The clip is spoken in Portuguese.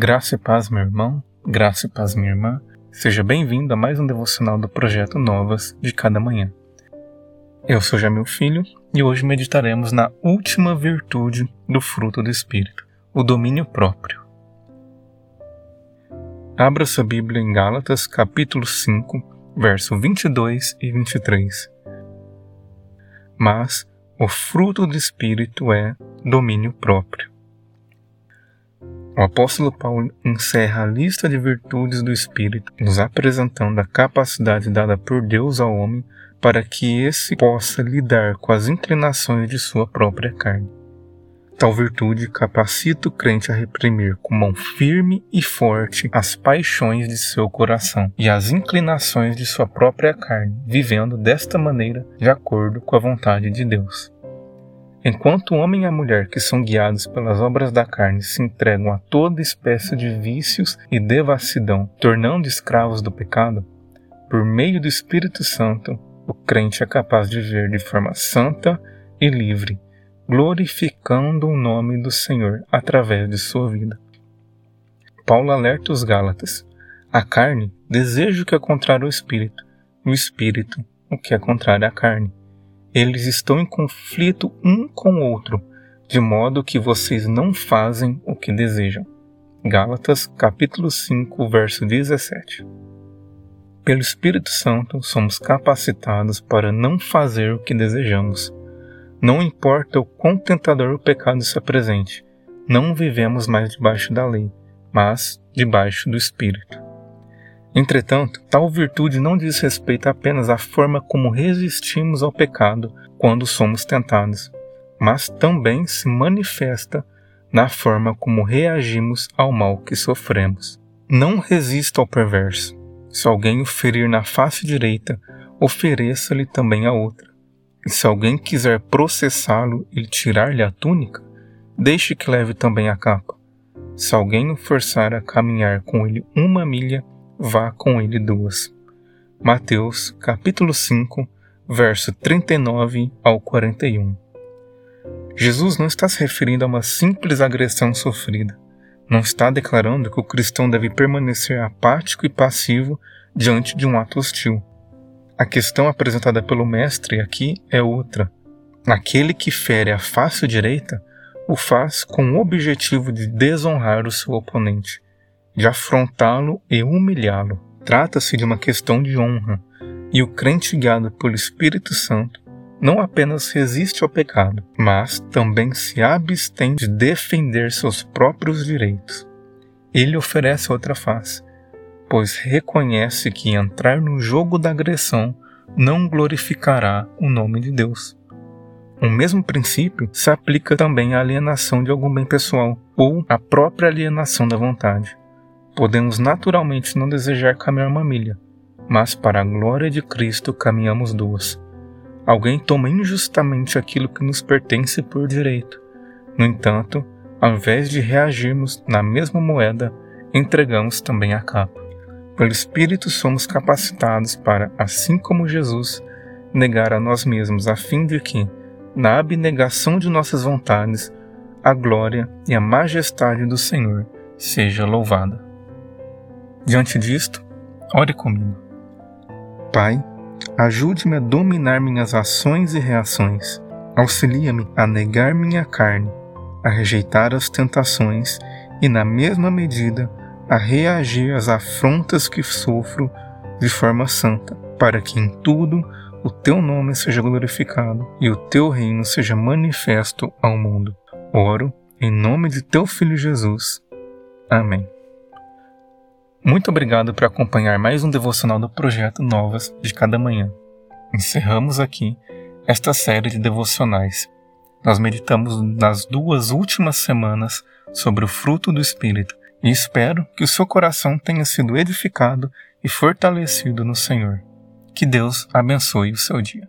Graça e paz, meu irmão, graça e paz, minha irmã. Seja bem-vindo a mais um devocional do projeto Novas de cada manhã. Eu sou Jamil Filho e hoje meditaremos na última virtude do fruto do Espírito, o domínio próprio. Abra sua Bíblia em Gálatas, capítulo 5, verso 22 e 23. Mas o fruto do Espírito é domínio próprio o apóstolo Paulo encerra a lista de virtudes do Espírito, nos apresentando a capacidade dada por Deus ao homem para que esse possa lidar com as inclinações de sua própria carne. Tal virtude capacita o crente a reprimir com mão firme e forte as paixões de seu coração e as inclinações de sua própria carne, vivendo desta maneira de acordo com a vontade de Deus. Enquanto o homem e a mulher que são guiados pelas obras da carne se entregam a toda espécie de vícios e devassidão, tornando escravos do pecado, por meio do Espírito Santo, o crente é capaz de viver de forma santa e livre, glorificando o nome do Senhor através de sua vida. Paulo alerta os Gálatas: a carne deseja o que é contrário ao espírito, o espírito o que é contrário à carne eles estão em conflito um com o outro, de modo que vocês não fazem o que desejam. Gálatas capítulo 5, verso 17. Pelo Espírito Santo somos capacitados para não fazer o que desejamos. Não importa o quão tentador o pecado se apresente, não vivemos mais debaixo da lei, mas debaixo do Espírito. Entretanto, tal virtude não diz respeito apenas à forma como resistimos ao pecado quando somos tentados, mas também se manifesta na forma como reagimos ao mal que sofremos. Não resista ao perverso. Se alguém o ferir na face direita, ofereça-lhe também a outra. E se alguém quiser processá-lo e tirar-lhe a túnica, deixe que leve também a capa. Se alguém o forçar a caminhar com ele uma milha, vá com ele duas. Mateus capítulo 5, verso 39 ao 41. Jesus não está se referindo a uma simples agressão sofrida. Não está declarando que o cristão deve permanecer apático e passivo diante de um ato hostil. A questão apresentada pelo Mestre aqui é outra. Aquele que fere a face direita o faz com o objetivo de desonrar o seu oponente de afrontá-lo e humilhá-lo. Trata-se de uma questão de honra, e o crente guiado pelo Espírito Santo não apenas resiste ao pecado, mas também se abstém de defender seus próprios direitos. Ele oferece outra face, pois reconhece que entrar no jogo da agressão não glorificará o nome de Deus. O mesmo princípio se aplica também à alienação de algum bem pessoal ou à própria alienação da vontade podemos naturalmente não desejar caminhar uma milha, mas para a glória de Cristo caminhamos duas. Alguém toma injustamente aquilo que nos pertence por direito. No entanto, ao invés de reagirmos na mesma moeda, entregamos também a capa. Pelo Espírito somos capacitados para, assim como Jesus, negar a nós mesmos, a fim de que, na abnegação de nossas vontades, a glória e a majestade do Senhor seja louvada. Diante disto, ore comigo. Pai, ajude-me a dominar minhas ações e reações. Auxilia-me a negar minha carne, a rejeitar as tentações e, na mesma medida, a reagir às afrontas que sofro de forma santa, para que em tudo o teu nome seja glorificado e o teu reino seja manifesto ao mundo. Oro em nome de teu Filho Jesus. Amém. Muito obrigado por acompanhar mais um devocional do projeto Novas de Cada Manhã. Encerramos aqui esta série de devocionais. Nós meditamos nas duas últimas semanas sobre o fruto do Espírito e espero que o seu coração tenha sido edificado e fortalecido no Senhor. Que Deus abençoe o seu dia.